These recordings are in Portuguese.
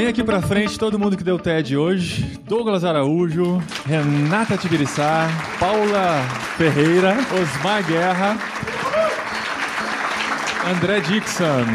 Vem aqui pra frente todo mundo que deu TED hoje. Douglas Araújo, Renata Tibiriçá, Paula Ferreira, Osmar Guerra, André Dixon.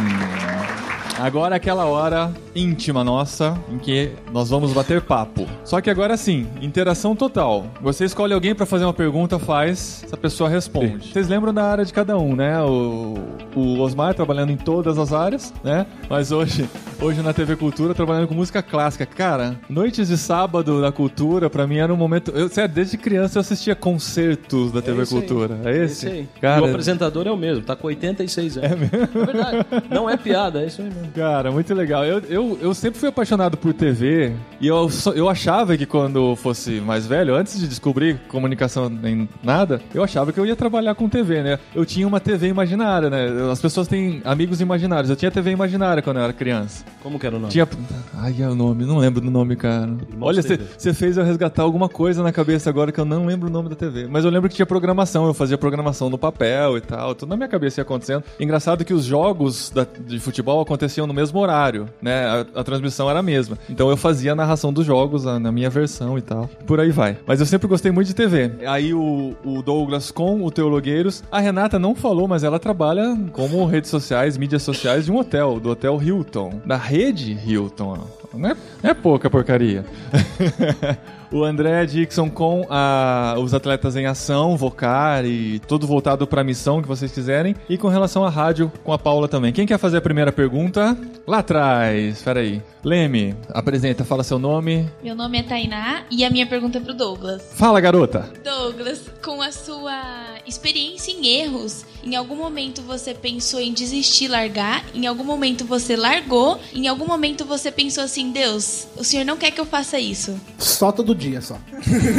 Agora é aquela hora íntima nossa em que nós vamos bater papo. Só que agora sim, interação total. Você escolhe alguém pra fazer uma pergunta, faz, essa pessoa responde. Vocês lembram da área de cada um, né? O, o Osmar trabalhando em todas as áreas, né? Mas hoje, hoje na TV Cultura trabalhando com música clássica. Cara, noites de sábado da cultura pra mim era um momento, eu, sério, desde criança eu assistia concertos da TV aí. Cultura. É É esse? isso aí. Cara, E o apresentador é o mesmo, tá com 86 anos. É mesmo? É verdade. Não é piada, é isso aí mesmo. Cara, muito legal. Eu, eu, eu sempre fui apaixonado por TV e eu, eu achava que quando fosse mais velho, antes de descobrir comunicação nem nada, eu achava que eu ia trabalhar com TV, né? Eu tinha uma TV imaginária, né? As pessoas têm amigos imaginários. Eu tinha TV imaginária quando eu era criança. Como que era o nome? Tinha. Ai, é o nome, não lembro do nome, cara. Olha, você TV. você fez eu resgatar alguma coisa na cabeça agora que eu não lembro o nome da TV. Mas eu lembro que tinha programação, eu fazia programação no papel e tal, tudo na minha cabeça ia acontecendo. Engraçado que os jogos da- de futebol aconteciam no mesmo horário, né? A, transmissão era a mesma. Então eu fazia a narração dos jogos a- na minha versão e tal. Por aí vai. Mas eu sempre gostei muito de TV. Aí o, o Douglas com o Teologueiros. A Renata não falou, mas ela trabalha como redes sociais, mídias sociais de um hotel, do Hotel Hilton. Da rede Hilton. Não é, não é pouca porcaria. O André Dixon com a- os atletas em ação, Vocar e tudo voltado para a missão que vocês quiserem. E com relação à rádio, com a Paula também. Quem quer fazer a primeira pergunta? Lá atrás, peraí. Leme, apresenta, fala seu nome. Meu nome é Tainá e a minha pergunta é pro Douglas. Fala, garota! Douglas, com a sua experiência em erros, em algum momento você pensou em desistir, largar? Em algum momento você largou? Em algum momento você pensou assim, Deus, o senhor não quer que eu faça isso? Só todo dia, só.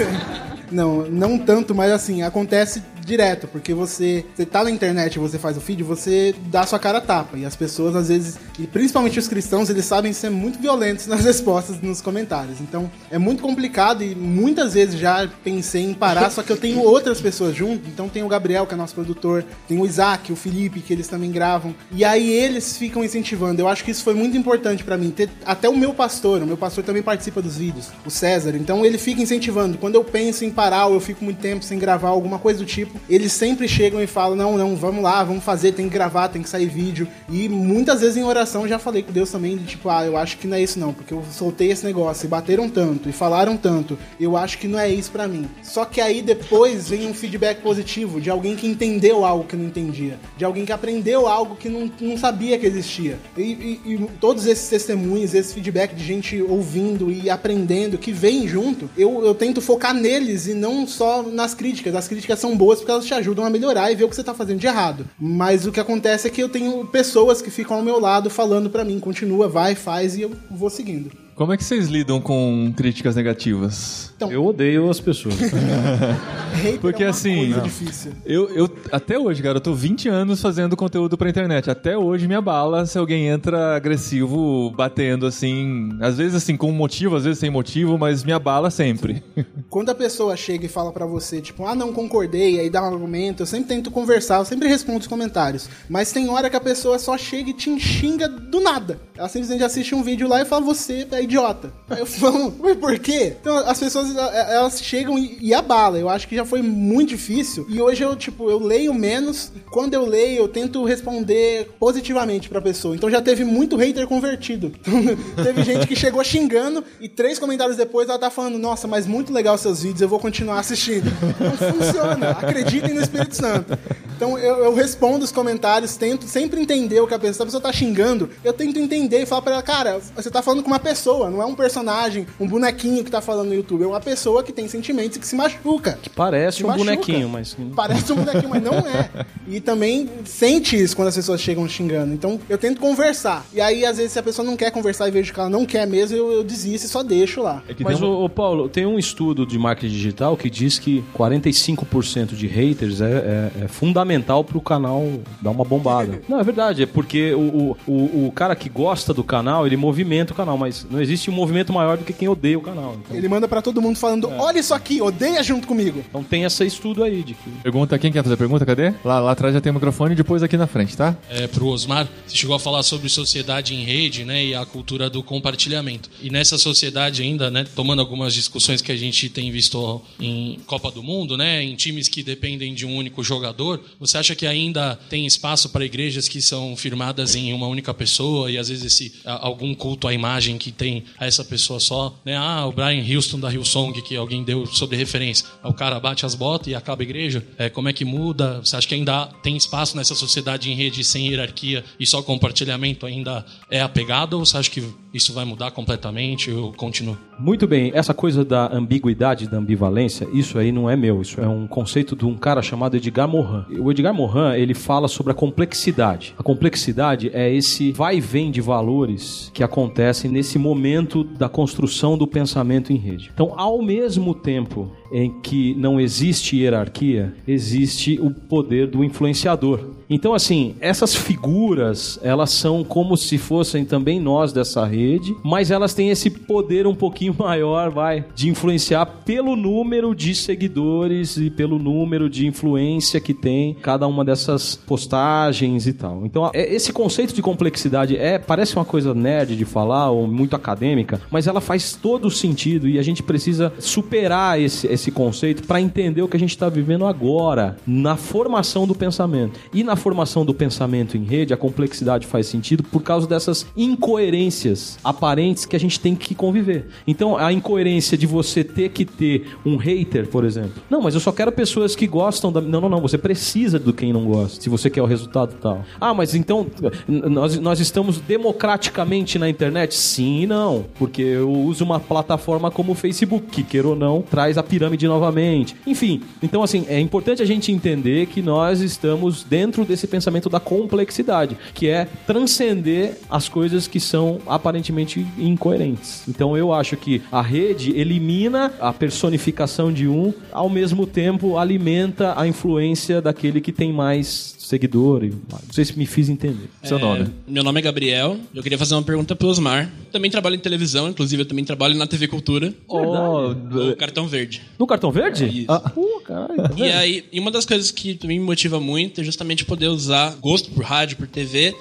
não, não tanto, mas assim, acontece direto, porque você, você tá na internet, você faz o feed, você dá sua cara tapa. E as pessoas, às vezes, e principalmente os cristãos, eles sabem ser muito violentos nas respostas, nos comentários. Então, é muito complicado e muitas vezes já pensei em parar, só que eu tenho outras pessoas junto. Então, tem o Gabriel, que é nosso produtor, tem o Isaac, o Felipe, que eles também gravam. E aí eles ficam incentivando. Eu acho que isso foi muito importante pra mim. Ter até o meu pastor, o meu pastor também participa dos vídeos, o César. Então, ele fica incentivando. Quando eu penso em parar ou eu fico muito tempo sem gravar alguma coisa do tipo, eles sempre chegam e falam: não, não, vamos lá, vamos fazer, tem que gravar, tem que sair vídeo. E muitas vezes em oração já falei com Deus também, de tipo, ah, eu acho que não é isso não, porque eu soltei esse negócio e bateram tanto e falaram tanto, eu acho que não é isso pra mim. Só que aí depois vem um feedback positivo de alguém que entendeu algo que não entendia, de alguém que aprendeu algo que não, não sabia que existia. E, e- e todos esses testemunhos, esse feedback de gente ouvindo e aprendendo que vem junto, eu, eu tento focar neles e não só nas críticas. As críticas são boas porque elas te ajudam a melhorar e ver o que você tá fazendo de errado. Mas o que acontece é que eu tenho pessoas que ficam ao meu lado falando pra mim, continua, vai, faz e eu vou seguindo. Como é que vocês lidam com críticas negativas? Então, Eu odeio as pessoas. Porque é uma assim, coisa não. difícil. Eu, eu, até hoje, cara, eu tô 20 anos fazendo conteúdo pra internet. Até hoje me abala se alguém entra agressivo, batendo assim. Às vezes assim, com motivo, às vezes sem motivo, mas me abala sempre. Quando a pessoa chega e fala pra você, tipo, ah, não concordei, aí dá um argumento, eu sempre tento conversar, eu sempre respondo os comentários. Mas tem hora que a pessoa só chega e te xinga do nada. Ela simplesmente assiste um vídeo lá e fala, você é idiota. Aí eu falo, mas por quê? Então as pessoas, elas chegam e, abala. Eu acho que já foi muito difícil. E hoje eu, tipo, eu leio menos. Quando eu leio, eu tento responder positivamente pra pessoa. Então já teve muito hater convertido. Então, teve gente que chegou xingando e três comentários depois ela tá falando, nossa, mas muito legal seus vídeos, eu vou continuar assistindo. Não funciona. Acreditem no Espírito Santo. Então eu, eu respondo os comentários, tento sempre entender o que a pessoa, a pessoa tá xingando, eu tento entender e falar pra ela, cara, você tá falando com uma pessoa, não é um personagem, um bonequinho que tá falando no YouTube, é uma pessoa que tem sentimentos e que se machuca. Parece Te um machuca. bonequinho, mas. Parece um bonequinho, mas não é. E também sente isso quando as pessoas chegam xingando. Então eu tento conversar. E aí, às vezes, se a pessoa não quer conversar e vejo que ela não quer mesmo, eu, eu desisto e só deixo lá. É que Mas, ô, ô, Paulo, tem um estudo de marketing digital que diz que 45% de haters é, é- é fundamental pro canal dar uma bombada. Não, é verdade, é porque o, o, o, o cara que gosta do canal, ele movimenta o canal, mas não existe um movimento maior do que quem odeia o canal. Então, Ele manda pra todo mundo falando: olha isso aqui, odeia junto comigo. então tem esse estudo aí de que Pergunta, quem quer fazer a pergunta? Cadê? Lá, lá atrás já tem o microfone e depois aqui na frente, tá? é, pro Osmar, você chegou a falar sobre sociedade em rede, né, e a cultura do compartilhamento. E nessa sociedade ainda, né, tomando algumas discussões que a gente tem visto em Copa do Mundo, né, em times que dependem de um único jogador, você acha que ainda tem espaço para igrejas que são firmadas em uma única pessoa e às vezes esse algum culto à imagem que tem a essa pessoa só, né? Ah, o Brian Houston da Hillsong que alguém deu sobre referência. O cara bate as botas e acaba a igreja. É, como é que muda? Você acha que ainda tem espaço nessa sociedade em rede sem hierarquia e só compartilhamento ainda é a pegada ou você acha que isso vai mudar completamente ou continua? Muito bem, essa coisa da ambiguidade, da ambivalência, isso aí não é meu, isso é um conceito de um cara chamado Edgar Morin. O Edgar Morin, ele fala sobre a complexidade. A complexidade é esse vai e vem de valores que acontecem nesse momento da construção do pensamento em rede. Então, ao mesmo tempo em que não existe hierarquia, existe o poder do influenciador. Então, assim, essas figuras, elas são como se fossem também nós dessa rede, mas elas têm esse poder um pouquinho maior, vai, de influenciar pelo número de seguidores e pelo número de influência que tem cada uma dessas postagens e tal. Então, é- esse conceito de complexidade é parece uma coisa nerd de falar ou muito acadêmica, mas ela faz todo sentido e a gente precisa superar esse, esse conceito para entender o que a gente está vivendo agora na formação do pensamento. E na formação do pensamento em rede, a complexidade faz sentido por causa dessas incoerências aparentes que a gente tem que conviver. Então, a incoerência de você ter que ter um hater, por exemplo. Não, mas eu só quero pessoas que gostam da. Não, não, não. Você precisa do quem não gosta, se você quer o resultado tal. Ah, mas então nós, nós estamos democraticamente na internet? Sim e não. Porque eu uso uma plataforma como o Facebook, que, queira ou não, traz a pirâmide novamente. Enfim, então assim, é importante a gente entender que nós estamos dentro desse pensamento da complexidade, que é transcender as coisas que são aparentemente incoerentes. Então eu acho que a rede elimina a personificação de um, ao mesmo tempo alimenta a influência daquele que tem mais seguidor. e- Não sei se me fiz entender. Seu nome. Meu nome é Gabriel. Eu queria fazer uma pergunta pro Osmar. Também trabalho em televisão, inclusive eu também trabalho na TV Cultura. Oh, No Cartão Verde. No cartão verde? Isso. Ah, pô, caralho, tá E aí, e uma das coisas que também me motiva muito é justamente poder usar gosto por rádio, por TV,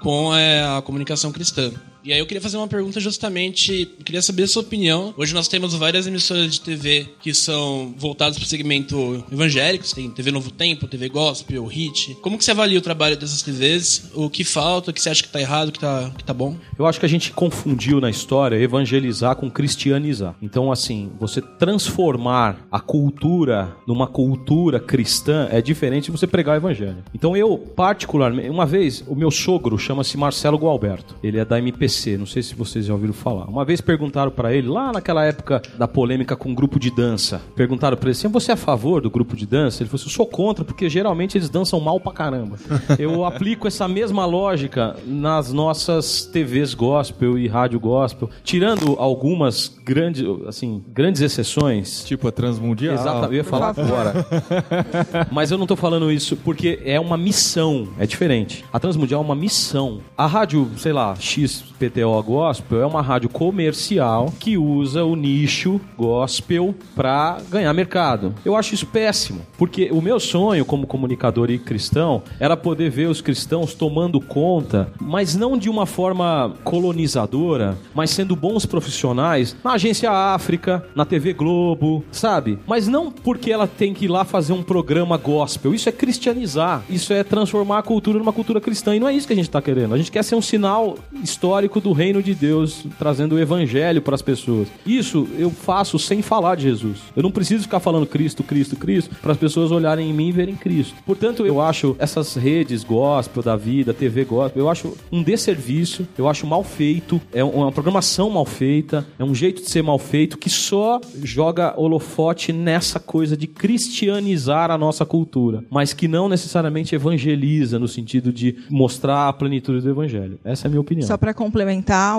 com é, a comunicação cristã. E aí eu queria fazer uma pergunta justamente, queria saber a sua opinião. Hoje nós temos várias emissoras de TV que são voltadas para o segmento evangélico, tem TV Novo Tempo, TV Gospel, Hit. Como que você avalia o trabalho dessas TVs? O que falta, o que você acha que tá errado, o que tá, que tá bom? Eu acho que a gente confundiu na história evangelizar com cristianizar. Então, assim, você transformar a cultura numa cultura cristã é diferente de você pregar o evangelho. Então, eu, particularmente, uma vez, o meu sogro chama-se Marcelo Gualberto. Ele é da MPC, não sei se vocês já ouviram falar. Uma vez perguntaram pra ele, lá naquela época da polêmica com o grupo de dança, perguntaram pra ele assim: você é a favor do grupo de dança? Ele falou assim: eu sou contra, porque geralmente eles dançam mal pra caramba. Eu aplico essa mesma lógica nas nossas TVs gospel e rádio gospel, tirando algumas grandes, assim, grandes exceções. tipo a Transmundial. Exato, eu ia falar agora. Mas eu não tô falando isso porque é uma missão, é diferente. A Transmundial é uma missão. A rádio, sei lá, XPTO Gospel é uma rádio comercial que usa o nicho gospel pra ganhar mercado. Eu acho isso péssimo, porque o meu sonho como comunicador e cristão era poder ver os cristãos tomando conta, mas não de uma forma colonizadora, mas sendo bons profissionais na Agência África, na TV Globo, sabe? Mas não porque ela tem que ir lá fazer um programa gospel. Isso é cristianizar. Isso é transformar a cultura numa cultura cristã. E não é isso que a gente está querendo. A gente quer ser um sinal histórico do reino de Deus, trazendo o evangelho para as pessoas. Isso eu faço sem falar de Jesus. Eu não preciso ficar falando Cristo, Cristo, Cristo, para as pessoas olharem em mim e verem Cristo. Portanto, eu acho essas redes gospel da vida, TV gospel, eu acho um desserviço, eu acho mal feito, é uma programação mal feita, é um jeito de ser mal feito que só joga holofote nessa coisa de cristianizar a nossa cultura, mas que não necessariamente evangeliza no sentido de mostrar a plenitude do evangelho. Essa é a minha opinião. Só para complementar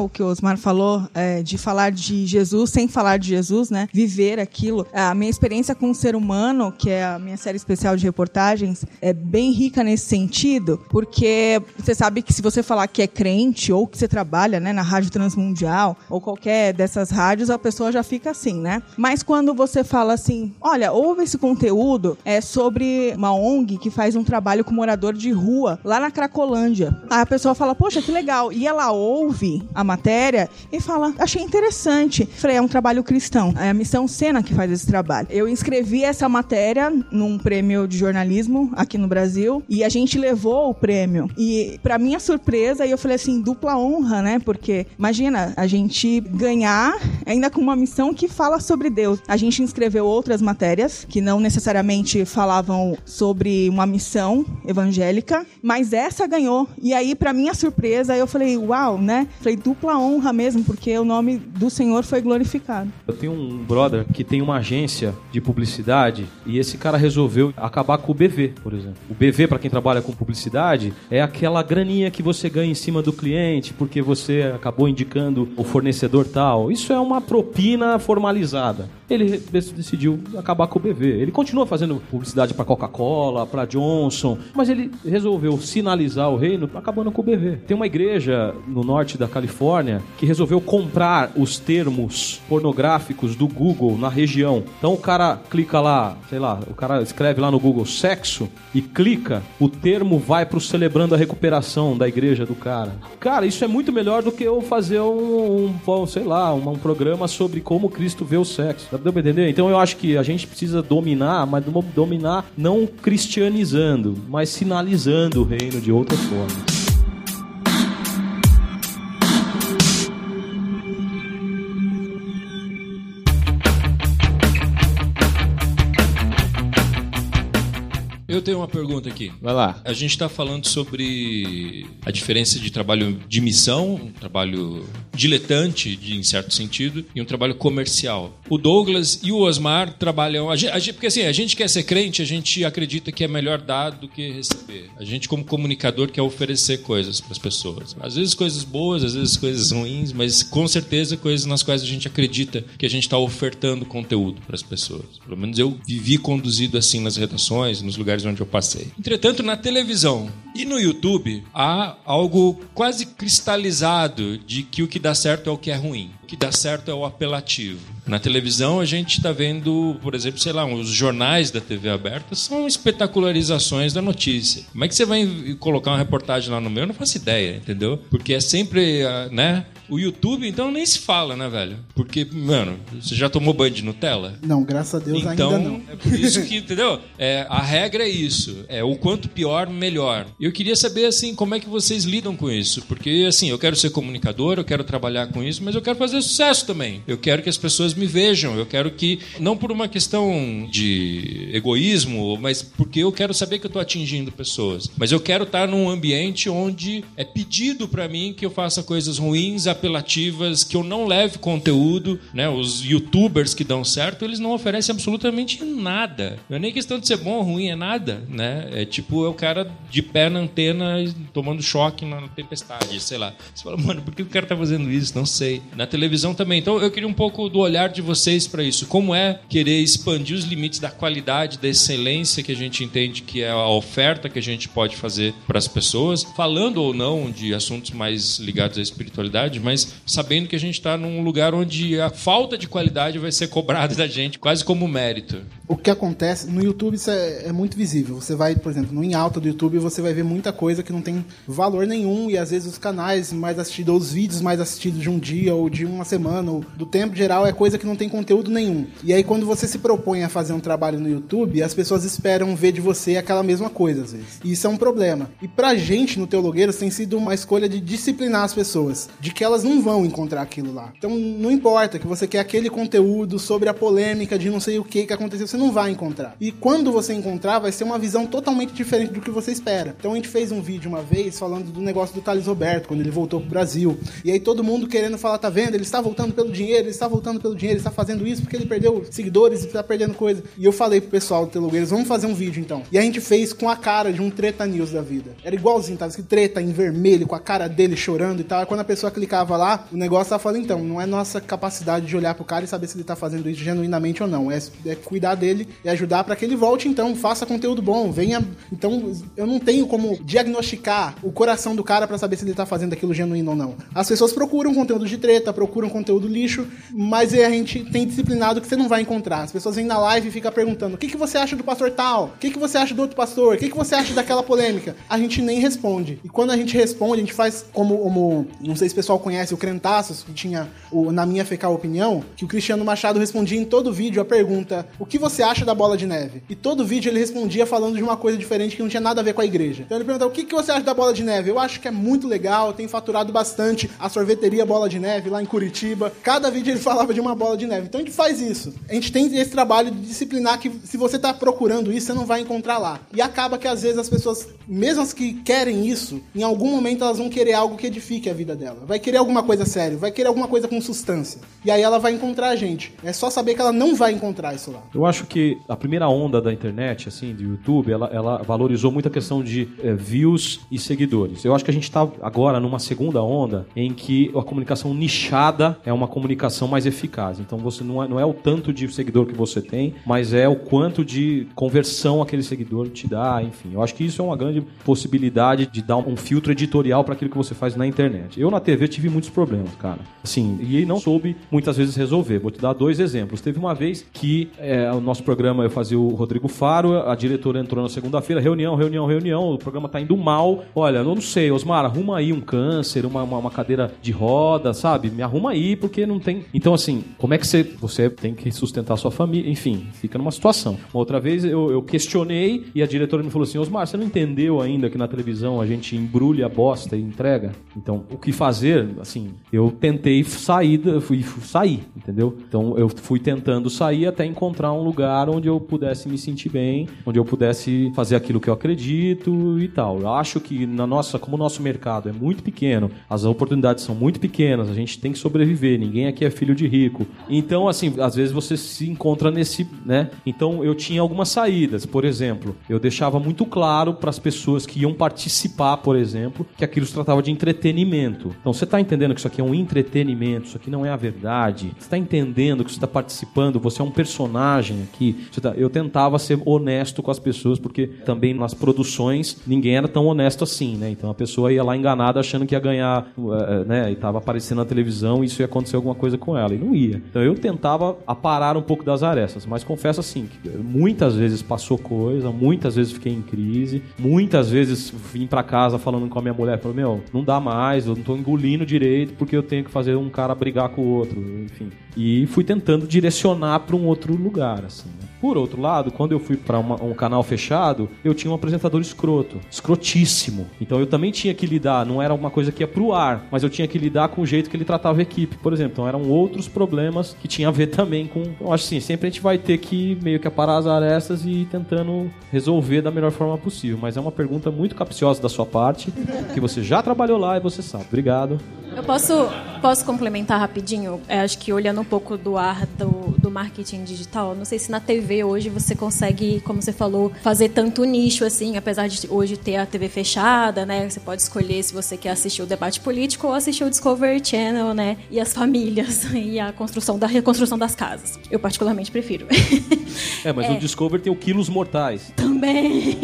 o que o Osmar falou, é, de falar de Jesus sem falar de Jesus, né? Viver aquilo. A minha experiência com o ser humano, que é a minha série especial de reportagens, é bem rica nesse sentido, porque você sabe que se você falar que é crente ou que você trabalha né, na rádio Rádio Transmundial ou qualquer dessas rádios, a pessoa já fica assim, né? Mas quando você fala assim, olha, ouve esse conteúdo é sobre uma ONG que faz um trabalho com morador de rua lá na Cracolândia. Aí a pessoa fala, poxa, que legal. E ela ouve a matéria e fala, achei interessante. Falei, é um trabalho cristão. É a Missão Sena que faz esse trabalho. Eu inscrevi essa matéria num prêmio de jornalismo aqui no Brasil e a gente levou o prêmio. E para minha surpresa, eu falei assim, dupla honra, né? Porque imagina a gente ganhar ainda com uma missão que fala sobre Deus. A gente inscreveu outras matérias que não necessariamente falavam sobre uma missão evangélica, mas essa ganhou. E aí, para minha surpresa, eu falei, uau, né? Falei dupla honra mesmo, porque o nome do Senhor foi glorificado. Eu tenho um brother que tem uma agência de publicidade e esse cara resolveu acabar com o BV, por exemplo. O BV, para quem trabalha com publicidade, é aquela graninha que você ganha em cima do cliente porque você acabou indicando o fornecedor tal. Isso é uma propina formalizada. Ele decidiu acabar com o BV. Ele continua fazendo publicidade para Coca-Cola, para Johnson, mas ele resolveu sinalizar o reino acabando com o BV. Tem uma igreja no norte da Califórnia que resolveu comprar os termos pornográficos do Google na região. Então o cara clica lá, sei lá, o cara escreve lá no Google sexo e clica, o termo vai pro celebrando a recuperação da igreja do cara. Cara, isso é muito melhor do que eu fazer um, um sei lá, um, um programa sobre como Cristo vê o sexo. Dá pra entender? Então eu acho que a gente precisa dominar, mas dominar não cristianizando, mas sinalizando o reino de outras formas. Tenho uma pergunta aqui. Vai lá. A gente está falando sobre a diferença de trabalho de missão, um trabalho diletante, de, em certo sentido, e um trabalho comercial. O Douglas e o Osmar trabalham. A gente, porque assim, a gente quer ser crente, a gente acredita que é melhor dar do que receber. A gente, como comunicador, quer oferecer coisas para as pessoas. Às vezes coisas boas, às vezes coisas ruins, mas com certeza coisas nas quais a gente acredita que a gente está ofertando conteúdo para as pessoas. Pelo menos eu vivi conduzido assim nas redações, nos lugares onde eu passei. Entretanto, na televisão e no YouTube há algo quase cristalizado de que o que dá certo é o que é ruim. O que dá certo é o apelativo. Na televisão a gente está vendo, por exemplo, sei lá, os jornais da TV aberta são espetacularizações da notícia. Como é que você vai colocar uma reportagem lá no meio? Eu não faço ideia, entendeu? Porque é sempre, ah, né? O YouTube, então, nem se fala, né, velho? Porque, mano, você já tomou banho de Nutella? Não, graças a Deus então, ainda não. é por isso que, entendeu? É, a regra é isso. É o quanto pior, melhor. Eu queria saber, assim, como é que vocês lidam com isso. Porque, assim, eu quero ser comunicador, eu quero trabalhar com isso, mas eu quero fazer sucesso também. Eu quero que as pessoas me vejam. Eu quero que, não por uma questão de egoísmo, mas porque eu quero saber que eu estou atingindo pessoas. Mas eu quero estar num ambiente onde é pedido para mim que eu faça coisas ruins, apelativas, que eu não leve conteúdo, né? Os youtubers que dão certo, eles não oferecem absolutamente nada. Não é nem questão de ser bom ou ruim, é nada, né? É tipo, é o cara de pé na antena tomando choque na tempestade, sei lá. Você fala, mano, por que o cara tá fazendo isso? Não sei. Na televisão também. Então eu queria um pouco do olhar de vocês para isso. Como é querer expandir os limites da qualidade, da excelência que a gente entende que é a oferta que a gente pode fazer para as pessoas, falando ou não de assuntos mais ligados à espiritualidade, mas sabendo que a gente está num lugar onde a falta de qualidade vai ser cobrada da gente, quase como mérito. O que acontece no YouTube isso é, é muito visível. Você vai, por exemplo, no em alta do YouTube, você vai ver muita coisa que não tem valor nenhum e às vezes os canais mais assistidos, ou os vídeos mais assistidos de um dia ou de uma semana, ou do tempo geral, é coisa que não tem conteúdo nenhum. E aí quando você se propõe a fazer um trabalho no YouTube, as pessoas esperam ver de você aquela mesma coisa às vezes. E isso é um problema. E pra gente no Teologueiros tem sido uma escolha de disciplinar as pessoas, de que elas não vão encontrar aquilo lá. Então não importa que você quer aquele conteúdo sobre a polêmica de não sei o que que aconteceu, você não vai encontrar. E quando você encontrar, vai ser uma visão totalmente diferente do que você espera. Então a gente fez um vídeo uma vez falando do negócio do Thales Roberto, quando ele voltou pro Brasil. E aí todo mundo querendo falar, tá vendo? Ele está voltando pelo dinheiro, ele está voltando pelo dinheiro, ele está fazendo isso porque ele perdeu seguidores e está perdendo coisa. E eu falei pro pessoal do Telogueiros, vamos fazer um vídeo então. E a gente fez com a cara de um treta news da vida. Era igualzinho, tava escrito treta em vermelho, com a cara dele chorando e tal. Quando a pessoa clicava lá, o negócio tava falando, então, não é nossa capacidade de olhar pro cara e saber se ele tá fazendo isso genuinamente ou não. É, é cuidar dele dele e ajudar para que ele volte então, faça conteúdo bom, venha. Então, eu não tenho como diagnosticar o coração do cara para saber se ele tá fazendo aquilo genuíno ou não. As pessoas procuram conteúdo de treta, procuram conteúdo lixo, mas a gente tem disciplinado que você não vai encontrar. As pessoas vêm na live e ficam perguntando: o que, que você acha do pastor tal? O que, que você acha do outro pastor? O que, que você acha daquela polêmica? A gente nem responde. E quando a gente responde, a gente faz como, como não sei se o pessoal conhece o Crentaços, que tinha o Na Minha Fecal Opinião, que o Cristiano Machado respondia em todo vídeo a pergunta: o que você acha da bola de neve? E todo vídeo ele respondia falando de uma coisa diferente que não tinha nada a ver com a igreja. Então ele perguntava: o que, que você acha da bola de neve? Eu acho que é muito legal, tem faturado bastante a sorveteria Bola de Neve lá em Curitiba. Cada vídeo ele falava de uma bola de neve. Então a gente faz isso. A gente tem esse trabalho de disciplinar que se você está procurando isso, você não vai encontrar lá. E acaba que às vezes as pessoas, mesmo as que querem isso, em algum momento elas vão querer algo que edifique a vida dela. Vai querer alguma coisa séria, vai querer alguma coisa com substância. E aí ela vai encontrar a gente. É só saber que ela não vai encontrar isso lá. Eu acho que a primeira onda da internet, assim, do YouTube, ela, ela valorizou muito a questão de é, views e seguidores. Eu acho que a gente está agora numa segunda onda em que a comunicação nichada é uma comunicação mais eficaz. Então você não é, não é o tanto de seguidor que você tem, mas é o quanto de conversão aquele seguidor te dá, enfim. Eu acho que isso é uma grande possibilidade de dar um filtro editorial para aquilo que você faz na internet. Eu na TV tive muitos problemas, cara. Assim, e não soube muitas vezes resolver. Vou te dar dois exemplos. Teve uma vez que é, o nosso programa eu fazia o Rodrigo Faro, a diretora entrou na segunda-feira, reunião, reunião, reunião, o programa tá indo mal. Olha, eu não sei, Osmar, arruma aí um câncer, uma, uma, uma cadeira de roda, sabe? Me arruma aí, porque não tem. Então, assim, como é que você. Você tem que sustentar sua família, enfim, fica numa situação. Uma outra vez eu, eu questionei e a diretora me falou assim: Osmar, você não entendeu ainda que na televisão a gente embrulha a bosta e entrega? Então, o que fazer? Assim, eu tentei sair, fui sair, entendeu? Então, eu fui tentando sair até encontrar um lugar onde eu pudesse me sentir bem, onde eu pudesse fazer aquilo que eu acredito e tal. Eu acho que na nossa, como o nosso mercado é muito pequeno, as oportunidades são muito pequenas, a gente tem que sobreviver, ninguém aqui é filho de rico. Então, assim, às vezes você se encontra nesse, né? Então, eu tinha algumas saídas. Por exemplo, eu deixava muito claro para as pessoas que iam participar, por exemplo, que aquilo se tratava de entretenimento. Então, você está entendendo que isso aqui é um entretenimento, isso aqui não é a verdade. Você está entendendo que você está participando, você é um personagem aqui. Tá... Eu tentava ser honesto com as pessoas, porque também nas produções ninguém era tão honesto assim, né? Então a pessoa ia lá enganada achando que ia ganhar, eh, né? E estava aparecendo na televisão e isso ia acontecer alguma coisa com ela. E não ia. Então eu tentava aparar um pouco das arestas, mas confesso assim, que muitas vezes passou coisa, muitas vezes fiquei em crise, muitas vezes vim para casa falando com a minha mulher, falou, meu, não dá mais, eu não tô engolindo direito porque eu tenho que fazer um cara brigar com o outro, enfim. E fui tentando direcionar para um outro lugar, assim. Né? Por outro lado, quando eu fui para um canal fechado, eu tinha um apresentador escroto, escrotíssimo. Então eu também tinha que lidar, não era uma coisa que ia pro ar, mas eu tinha que lidar com o jeito que ele tratava a equipe, por exemplo. Então eram outros problemas que tinha a ver também com. Eu acho assim, sempre a gente vai ter que meio que aparar as arestas e ir tentando resolver da melhor forma possível. Mas é uma pergunta muito capciosa da sua parte, que você já trabalhou lá e você sabe. Obrigado. Eu posso, posso complementar rapidinho? É, acho que olhando um pouco do ar do, do marketing digital, não sei se na TV hoje você consegue, como você falou, fazer tanto nicho assim, apesar de hoje ter a TV fechada, né? Você pode escolher se você quer assistir o debate político ou assistir o Discovery Channel, né? E as famílias e a construção da reconstrução das casas. Eu particularmente prefiro. É, mas é. o Discovery tem o Quilos Mortais. Também.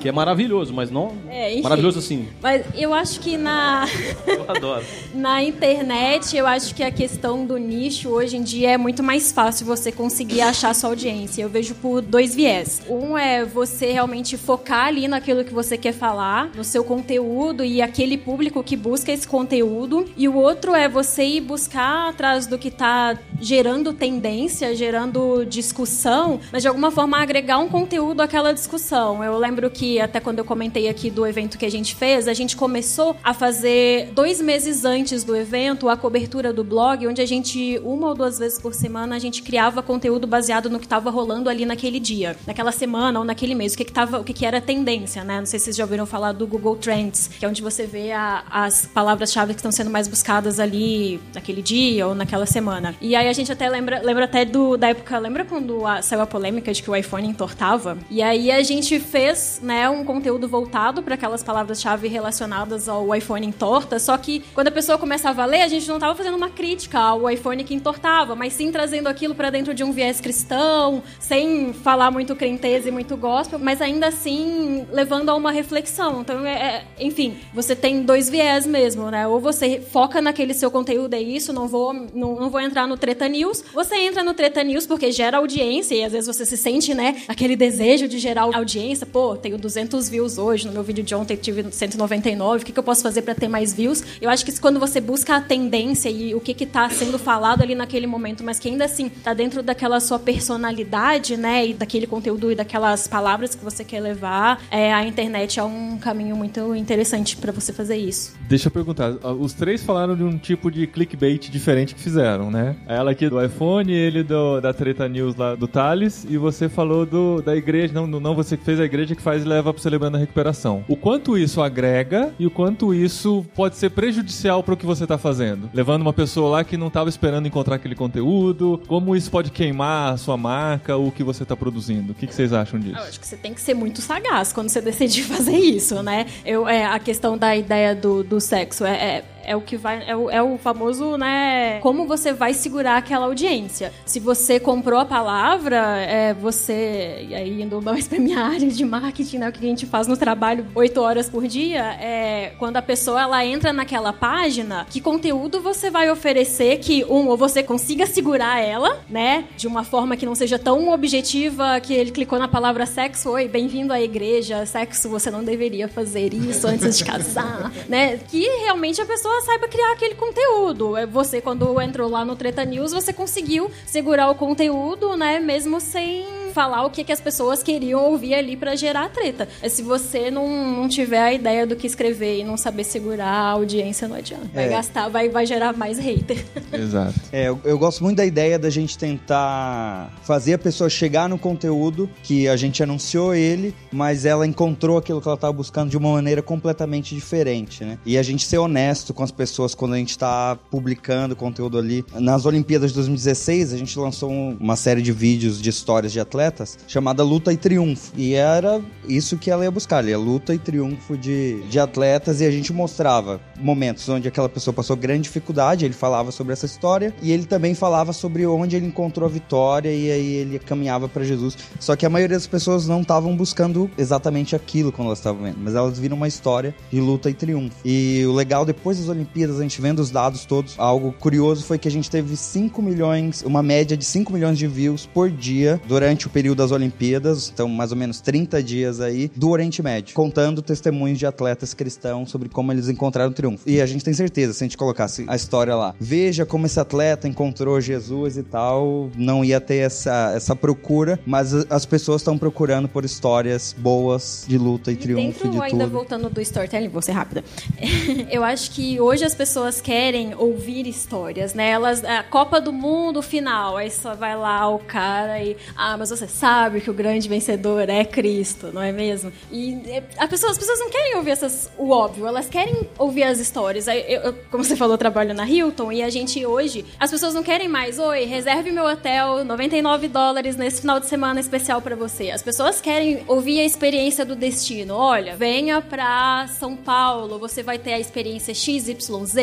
Que é maravilhoso, mas não é, enfim, maravilhoso assim. Mas eu acho que na Eu adoro. na internet, eu acho que a questão do nicho hoje em dia é muito mais fácil você conseguir achar sua audiência. Eu vejo por dois viés. Um é você realmente focar ali naquilo que você quer falar, no seu conteúdo e aquele público que busca esse conteúdo. E o outro é você ir buscar atrás do que está gerando tendência, gerando discussão, mas de alguma forma agregar um conteúdo àquela discussão. Eu lembro que até quando eu comentei aqui do evento que a gente fez, a gente começou a fazer dois meses antes do evento a cobertura do blog, onde a gente, uma ou duas vezes por semana, a gente criava conteúdo baseado no que estava rolando ali naquele dia, naquela semana ou naquele mês, o que, que, tava, o que, que era tendência, né? Não sei se vocês já ouviram falar do Google Trends, que é onde você vê a, as palavras-chave que estão sendo mais buscadas ali naquele dia ou naquela semana. E aí a gente até lembra, lembra até do, da época, lembra quando a, saiu a polêmica de que o iPhone entortava? E aí a gente fez, né, um conteúdo voltado para aquelas palavras-chave relacionadas ao iPhone entorta, só que quando a pessoa começava a ler, a gente não tava fazendo uma crítica ao iPhone que entortava, mas sim trazendo aquilo para dentro de um viés cristão, sem falar muito crenteza e muito gospel, mas ainda assim levando a uma reflexão. Então, é, é, enfim, você tem dois viés mesmo, né? Ou você foca naquele seu conteúdo, é isso, não vou, não, não vou entrar no Treta News. Você entra no Treta News porque gera audiência e às vezes você se sente, né, aquele desejo de gerar audiência. Pô, tenho 200 views hoje, no meu vídeo de ontem tive 199, o que, que eu posso fazer para ter mais views? Eu acho que quando você busca a tendência e o que que tá sendo falado ali naquele momento, mas que ainda assim tá dentro daquela sua personalidade, né, e daquele conteúdo e daquelas palavras que você quer levar, é, a internet é um caminho muito interessante para você fazer isso. Deixa eu perguntar, os três falaram de um tipo de clickbait diferente que fizeram, né? Ela aqui do iPhone, ele do, da Treta News lá do Thales, e você falou do, da igreja, não, não você que fez a igreja que faz e leva pro Celebrando a Recuperação. O quanto isso agrega e o quanto isso pode ser prejudicial para o que você tá fazendo? Levando uma pessoa lá que não tava esperando encontrar aquele conteúdo, como isso pode queimar a sua marca, o que você tá produzindo? O que, que vocês acham disso? Eu acho que você tem que ser muito sagaz quando você decidir fazer isso, né? Eu, é, a questão da ideia do, do sexo é, é é o que vai. É o, é o, famoso, né? Como você vai segurar aquela audiência. Se você comprou a palavra, é, você. E aí, indo mais pra minha área de marketing, né? O que a gente faz no trabalho oito horas por dia, é quando a pessoa ela entra naquela página, que conteúdo você vai oferecer que, um, ou você consiga segurar ela, né? De uma forma que não seja tão objetiva que ele clicou na palavra sexo, oi, bem-vindo à igreja, sexo, você não deveria fazer isso antes de casar, né? Que realmente a pessoa saiba criar aquele conteúdo. É, você, quando entrou lá no Treta News, você conseguiu segurar o conteúdo, né? Mesmo sem falar o que, que as pessoas queriam ouvir ali para gerar treta. É, se você não, não tiver a ideia do que escrever e não saber segurar a audiência, não adianta. Vai é. gastar, vai, vai gerar mais hater. Exato. É, eu, eu, gosto muito da ideia da gente tentar fazer a pessoa chegar no conteúdo que a gente anunciou ele, mas ela encontrou aquilo que ela estava buscando de uma maneira completamente diferente, né? E a gente ser honesto com as pessoas quando a gente está publicando conteúdo ali. Nas Olimpíadas de 2016, a gente lançou uma série de vídeos de histórias de atletas atletas chamada Luta e Triunfo. E era isso que ela ia buscar, ali, a luta e triunfo de, de atletas. E a gente mostrava momentos onde aquela pessoa passou grande dificuldade, ele falava sobre essa história. E ele também falava sobre onde ele encontrou a vitória e aí ele caminhava para Jesus. Só que a maioria das pessoas não estavam buscando exatamente aquilo quando elas estavam vendo, mas elas viram uma história de luta e triunfo. E o legal, depois das Olimpíadas, a gente vendo os dados todos, algo curioso foi que a gente teve 5 milhões, uma média de 5 milhões de views por dia durante o período das Olimpíadas, então mais ou menos 30 dias aí, do Oriente Médio, contando testemunhos de atletas cristãos sobre como eles encontraram o triunfo. E a gente tem certeza, se a gente colocasse a história lá, veja como esse atleta encontrou Jesus e tal, não ia ter essa, essa procura, mas as pessoas estão procurando por histórias boas de luta e, e triunfo dentro, de ainda tudo. voltando do storytelling, vou ser rápida. Eu acho que hoje as pessoas querem ouvir histórias, né? Elas, a Copa do Mundo final, aí só vai lá o cara e, ah, mas você sabe que o grande vencedor é Cristo, não é mesmo? E é, a pessoa, as pessoas não querem ouvir essas, o óbvio, elas querem ouvir as histórias. Eu, eu, como você falou, eu trabalho na Hilton e a gente hoje, as pessoas não querem mais, oi, reserve meu hotel, 99 dólares nesse final de semana especial para você. As pessoas querem ouvir a experiência do destino. Olha, venha pra São Paulo, você vai ter a experiência XYZ,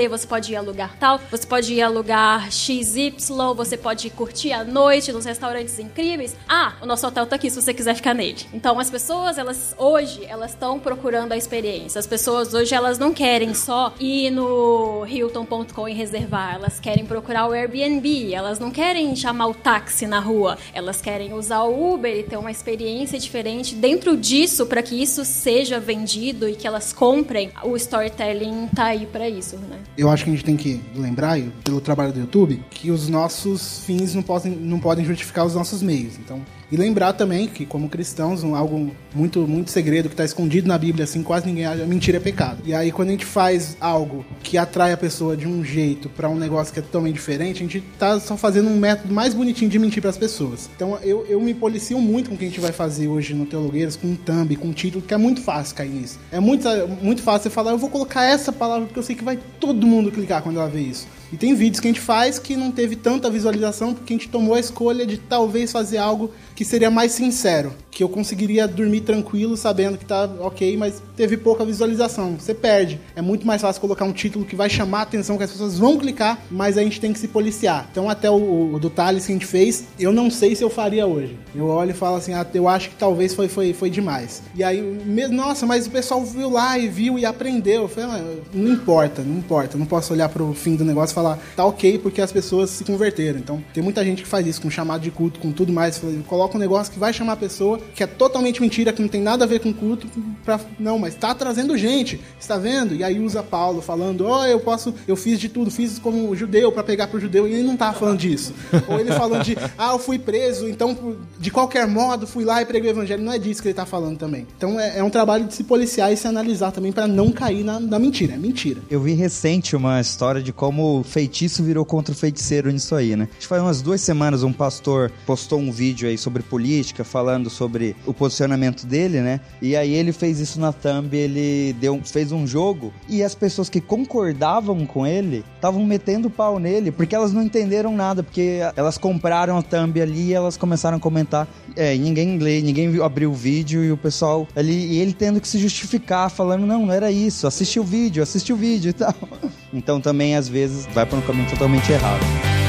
você pode ir alugar tal, você pode ir alugar XY, você pode curtir a noite nos restaurantes incríveis. Ah, o nosso hotel tá aqui se você quiser ficar nele. Então as pessoas, elas hoje, elas estão procurando a experiência. As pessoas hoje, elas não querem só ir no Hilton.com e reservar, elas querem procurar o Airbnb, elas não querem chamar o táxi na rua, elas querem usar o Uber e ter uma experiência diferente. Dentro disso, para que isso seja vendido e que elas comprem, o storytelling tá aí para isso, né? Eu acho que a gente tem que lembrar, pelo trabalho do YouTube, que os nossos fins não podem, não podem justificar os nossos meios. Então, e lembrar também que, como cristãos, um, algo muito, muito segredo que está escondido na Bíblia, assim, quase ninguém acha, mentira é pecado. E aí, quando a gente faz algo que atrai a pessoa de um jeito para um negócio que é totalmente diferente, a gente tá só fazendo um método mais bonitinho de mentir para as pessoas. Então, eu, eu me policio muito com o que a gente vai fazer hoje no Teologueiras, com um thumb, com um título, que é muito fácil cair nisso. É muito, muito fácil você falar, eu vou colocar essa palavra porque eu sei que vai todo mundo clicar quando ela vê isso. E tem vídeos que a gente faz que não teve tanta visualização porque a gente tomou a escolha de talvez fazer algo que seria mais sincero, que eu conseguiria dormir tranquilo sabendo que tá ok, mas teve pouca visualização. Você perde. É muito mais fácil colocar um título que vai chamar a atenção, que as pessoas vão clicar, mas a gente tem que se policiar. Então, até o, o do Thales que a gente fez, eu não sei se eu faria hoje. Eu olho e falo assim, ah, eu acho que talvez foi, foi, foi demais. E aí, mesmo, nossa, mas o pessoal viu lá e viu e aprendeu. Eu falei, ah, não importa, não importa. Eu não posso olhar pro fim do negócio e falar, tá ok, porque as pessoas se converteram. Então, tem muita gente que faz isso com chamado de culto, com tudo mais. Coloca um negócio que vai chamar a pessoa, que é totalmente mentira, que não tem nada a ver com culto, pra, não, mas tá trazendo gente, está vendo? E aí usa Paulo falando, ó, oh, eu posso, eu fiz de tudo, fiz como judeu para pegar pro judeu, e ele não tá falando disso. Ou ele falando de, ah, eu fui preso, então de qualquer modo fui lá e preguei o evangelho. Não é disso que ele tá falando também. Então é, é um trabalho de se policiar e se analisar também para não cair na, na mentira. É mentira. Eu vi recente uma história de como o feitiço virou contra o feiticeiro nisso aí, né? Acho que faz umas duas semanas um pastor postou um vídeo aí sobre política política, falando sobre o posicionamento dele, né? E aí ele fez isso na thumb, ele deu, fez um jogo e as pessoas que concordavam com ele estavam metendo pau nele porque elas não entenderam nada, porque elas compraram a thumb ali e elas começaram a comentar. É, ninguém lê, ninguém abriu o vídeo e o pessoal ali, e ele tendo que se justificar, falando: não, não era isso, assisti o vídeo, assisti o vídeo e tal. Então também às vezes vai para um caminho totalmente errado.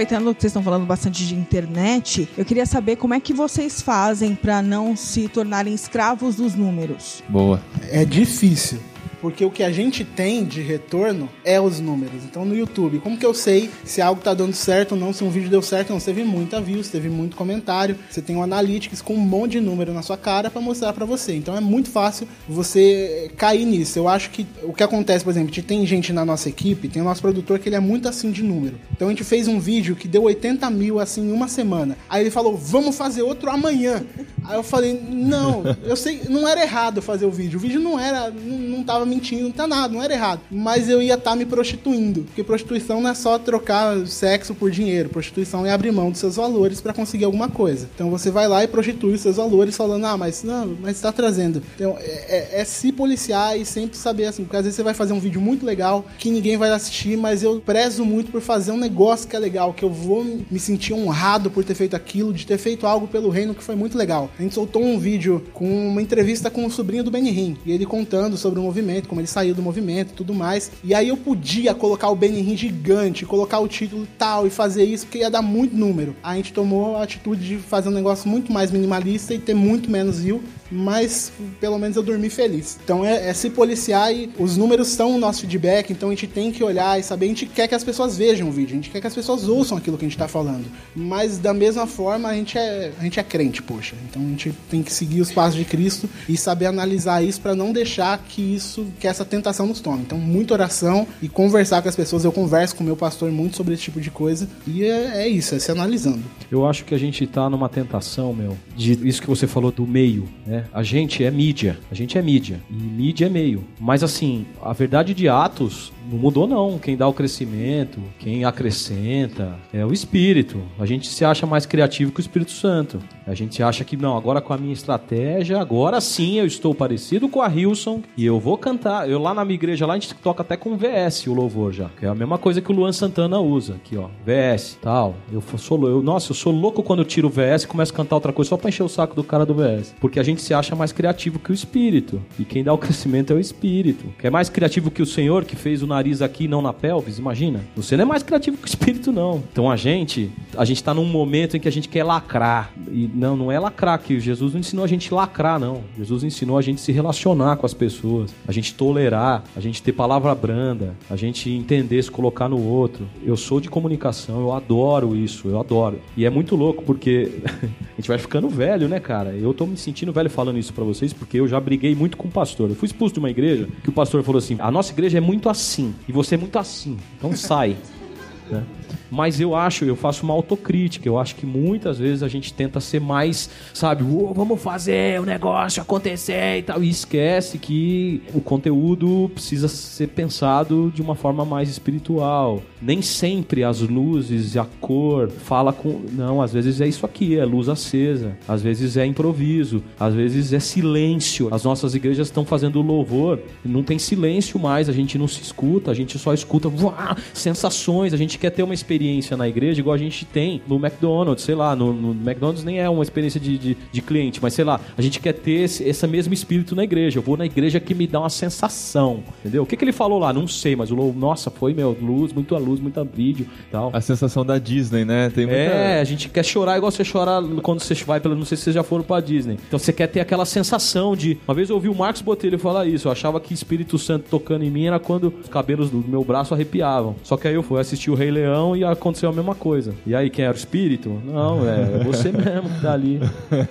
Aproveitando que vocês estão falando bastante de internet, eu queria saber como é que vocês fazem para não se tornarem escravos dos números. Boa. É difícil porque o que a gente tem de retorno é os números. Então no YouTube, como que eu sei se algo tá dando certo ou não, se um vídeo deu certo ou não? Você teve muita views, teve muito comentário, você tem um analytics com um monte de número na sua cara para mostrar para você. Então é muito fácil você cair nisso. Eu acho que o que acontece, por exemplo, tem gente na nossa equipe, tem o nosso produtor que ele é muito assim de número. Então a gente fez um vídeo que deu 80 mil assim em uma semana. Aí ele falou, vamos fazer outro amanhã. Aí eu falei, não, eu sei, não era errado fazer o vídeo. O vídeo não era, não, não tava mentindo, não tá nada, não era errado. Mas eu ia estar tá me prostituindo. Porque prostituição não é só trocar sexo por dinheiro. Prostituição é abrir mão dos seus valores para conseguir alguma coisa. Então você vai lá e prostitui os seus valores falando, ah, mas não, mas está trazendo. Então é, é, é, se policiar e sempre saber assim, porque às vezes você vai fazer um vídeo muito legal que ninguém vai assistir, mas eu prezo muito por fazer um negócio que é legal, que eu vou me sentir honrado por ter feito aquilo, de ter feito algo pelo reino que foi muito legal. A gente soltou um vídeo com uma entrevista com o sobrinho do Benny e ele contando sobre o movimento, como ele saiu do movimento e tudo mais. E aí eu podia colocar o Benny gigante, colocar o título tal e fazer isso, porque ia dar muito número. A gente tomou a atitude de fazer um negócio muito mais minimalista e ter muito menos view mas pelo menos eu dormi feliz. Então é, é, se policiar e os números são o nosso feedback, então a gente tem que olhar e saber, a gente quer que as pessoas vejam o vídeo, a gente quer que as pessoas ouçam aquilo que a gente está falando. Mas da mesma forma a gente é, a gente é crente, poxa. Então a gente tem que seguir os passos de Cristo e saber analisar isso para não deixar que isso, que essa tentação nos tome. Então muita oração e conversar com as pessoas. Eu converso com o meu pastor muito sobre esse tipo de coisa e é, é isso, é se analisando. Eu acho que a gente está numa tentação, meu, de isso que você falou do meio, né? A gente é mídia. A gente é mídia. E mídia é meio. Mas assim, a verdade de Atos não mudou não. Quem dá o crescimento, quem acrescenta, é o Espírito. A gente se acha mais criativo que o Espírito Santo. A gente acha que não, agora com a minha estratégia, agora sim eu estou parecido com a Hilson e eu vou cantar. Eu lá na minha igreja lá a gente toca até com VS o louvor já, que é a mesma coisa que o Luan Santana usa, aqui ó, VS, tal. Eu sou eu, nossa, eu sou louco quando eu tiro o VS e começo a cantar outra coisa só para encher o saco do cara do VS, porque a gente se acha mais criativo que o Espírito. E quem dá o crescimento é o Espírito. Que é mais criativo que o Senhor que fez o nariz aqui não na pelvis, imagina. Você não é mais criativo que o Espírito não. Então a gente, a gente tá num momento em que a gente quer lacrar e não, não é lacrar que Jesus não ensinou a gente lacrar, não. Jesus ensinou a gente se relacionar com as pessoas, a gente tolerar, a gente ter palavra branda, a gente entender, se colocar no outro. Eu sou de comunicação, eu adoro isso, eu adoro. E é muito louco porque a gente vai ficando velho, né, cara? Eu tô me sentindo velho falando isso para vocês porque eu já briguei muito com o pastor. Eu fui expulso de uma igreja que o pastor falou assim: a nossa igreja é muito assim e você é muito assim, então sai. né? Mas eu acho, eu faço uma autocrítica. Eu acho que muitas vezes a gente tenta ser mais, sabe, "Ô, vamos fazer o negócio acontecer e tal. E esquece que o conteúdo precisa ser pensado de uma forma mais espiritual. Nem sempre as luzes e a cor fala com. Não, às vezes é isso aqui, é luz acesa. Às vezes é improviso. Às vezes é silêncio. As nossas igrejas estão fazendo louvor. Não tem silêncio mais, a gente não se escuta, a gente só escuta uá, sensações. A gente quer ter uma experiência na igreja igual a gente tem no McDonald's, sei lá. No, no McDonald's nem é uma experiência de, de, de cliente, mas sei lá, a gente quer ter esse, esse mesmo espírito na igreja. Eu vou na igreja que me dá uma sensação, entendeu? O que, que ele falou lá? Não sei, mas o louvor, nossa, foi, meu, luz, muita luz, muita vídeo e tal. A sensação da Disney, né? Tem muita... É, a gente quer chorar igual você chora quando você vai pela. Não sei se vocês já foram pra Disney. Então você quer ter aquela sensação de. Uma vez eu ouvi o Marcos Botelho falar isso. Eu achava que Espírito Santo tocando em mim era quando os cabelos do meu braço arrepiavam. Só que aí eu fui assistir o Rei Leão e aconteceu a mesma coisa. E aí, quem era o espírito? Não, é, é você mesmo que tá ali.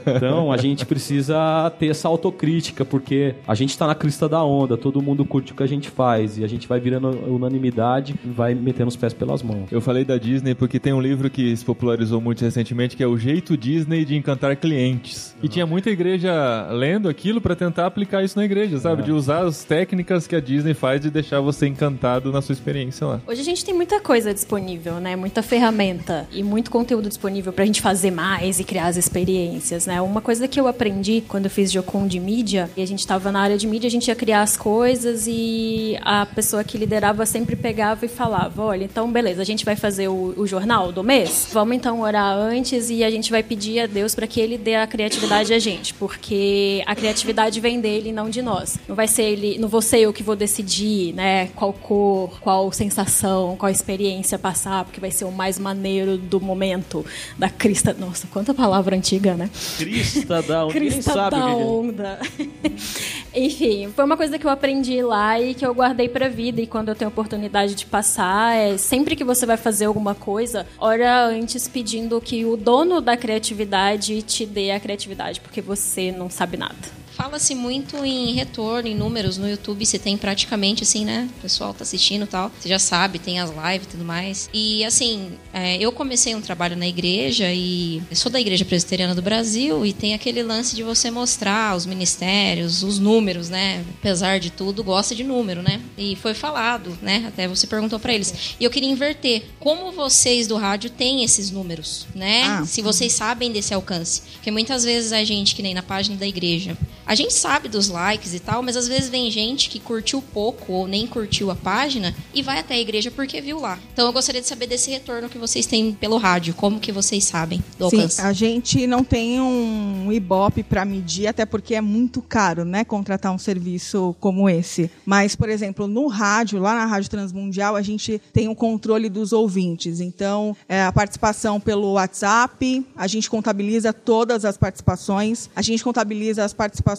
Então a gente precisa ter essa autocrítica, porque a gente tá na crista da onda, todo mundo curte o que a gente faz. E a gente vai virando unanimidade e vai metendo os pés pelas mãos. Eu falei da Disney porque tem um livro que se popularizou muito recentemente que é O Jeito Disney de Encantar Clientes. E tinha muita igreja lendo aquilo pra tentar aplicar isso na igreja, sabe? De usar as técnicas que a Disney faz de deixar você encantado na sua experiência lá. Hoje a gente tem muita coisa disponível, né? Muita ferramenta e muito conteúdo disponível pra gente fazer mais e criar as experiências, né? Uma coisa que eu aprendi quando eu fiz Jocum de mídia, e a gente tava na área de mídia, a gente ia criar as coisas e a pessoa que liderava sempre pegava e falava: olha, então beleza, a gente vai fazer o, o jornal do mês? Vamos então orar antes e a gente vai pedir a Deus para que ele dê a criatividade a gente, porque a criatividade vem dele e não de nós. Não vai ser ele, não vou ser eu que vou decidir, né, qual cor, qual sensação, qual experiência passar, porque vai ser o mais maneiro do momento da crista. Nossa, quanta palavra antiga, né? Crista da onda. Crista sabe da que que é. onda. Enfim, foi uma coisa que eu aprendi lá e que eu guardei pra vida. E quando eu tenho oportunidade de passar, é sempre que você vai fazer alguma coisa, ora antes pedindo que o dono da criatividade te dê a criatividade, porque você não sabe nada. Fala-se muito em retorno, em números no YouTube, você tem praticamente assim, né? O pessoal tá assistindo e tal. Você já sabe, tem as lives e tudo mais. E assim, é, eu comecei um trabalho na igreja e eu sou da Igreja Presbiteriana do Brasil e tem aquele lance de você mostrar os ministérios, os números, né? Apesar de tudo, gosta de número, né? E foi falado, né? Até você perguntou pra eles. E eu queria inverter. Como vocês do rádio têm esses números, né? Ah. Se vocês sabem desse alcance. Porque muitas vezes a gente, que nem na página da igreja, a gente sabe dos likes e tal, mas às vezes vem gente que curtiu pouco ou nem curtiu a página e vai até a igreja porque viu lá. Então eu gostaria de saber desse retorno que vocês têm pelo rádio. Como que vocês sabem do Sim, alcance? a gente não tem um Ibope para medir, até porque é muito caro, né, contratar um serviço como esse. Mas, por exemplo, no rádio, lá na Rádio Transmundial, a gente tem o controle dos ouvintes. Então, é, a participação pelo WhatsApp, a gente contabiliza todas as participações, a gente contabiliza as participações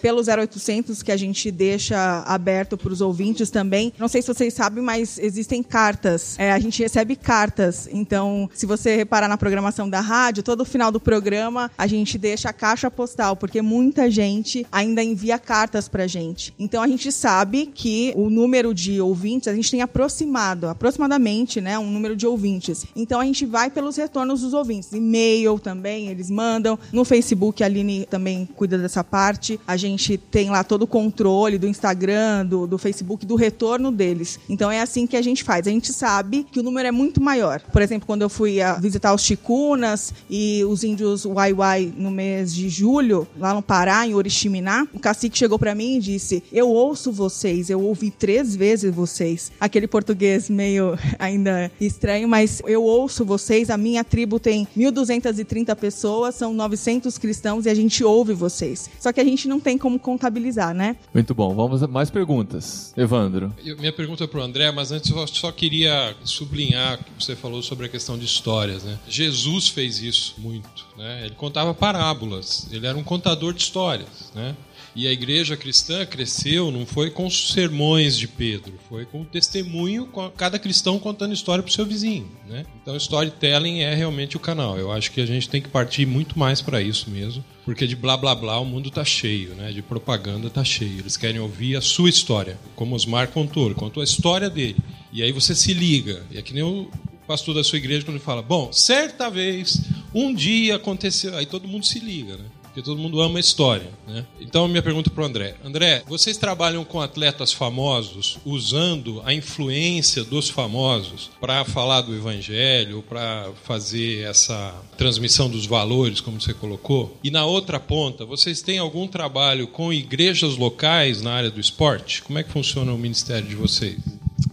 pelo 0800 que a gente deixa aberto para os ouvintes também. Não sei se vocês sabem, mas existem cartas. É, a gente recebe cartas. Então, se você reparar na programação da rádio, todo final do programa a gente deixa a caixa postal, porque muita gente ainda envia cartas pra gente. Então a gente sabe que o número de ouvintes, a gente tem aproximado, aproximadamente, né, um número de ouvintes. Então a gente vai pelos retornos dos ouvintes. E-mail também, eles mandam. No Facebook, a Aline também cuida dessa parte. A gente tem lá todo o controle do Instagram, do, do Facebook, do retorno deles. Então é assim que a gente faz. A gente sabe que o número é muito maior. Por exemplo, quando eu fui a visitar os Chicunas e os índios Waiwai no mês de julho, lá no Pará, em Oriximiná, o cacique chegou para mim e disse: Eu ouço vocês, eu ouvi três vezes vocês. Aquele português meio ainda estranho, mas eu ouço vocês. A minha tribo tem 1.230 pessoas, são 900 cristãos e a gente ouve vocês. Só que a gente não tem como contabilizar, né? Muito bom. Vamos a mais perguntas. Evandro. Eu- minha pergunta é para o André, mas antes eu só queria sublinhar o que você falou sobre a questão de histórias. Né? Jesus fez isso muito. Né? Ele contava parábolas, ele era um contador de histórias. Né? E a igreja cristã cresceu, não foi com os sermões de Pedro, foi com o testemunho, com cada cristão contando história para o seu vizinho. Né? Então, storytelling é realmente o canal. Eu acho que a gente tem que partir muito mais para isso mesmo, porque de blá blá blá o mundo tá cheio, né? de propaganda tá cheio. Eles querem ouvir a sua história, como Osmar contou, ele contou a história dele. E aí você se liga, e é que nem o pastor da sua igreja quando ele fala, bom, certa vez, um dia aconteceu, aí todo mundo se liga, né? Porque todo mundo ama história, né? Então, minha pergunta para o André. André, vocês trabalham com atletas famosos usando a influência dos famosos para falar do evangelho, para fazer essa transmissão dos valores, como você colocou? E na outra ponta, vocês têm algum trabalho com igrejas locais na área do esporte? Como é que funciona o ministério de vocês?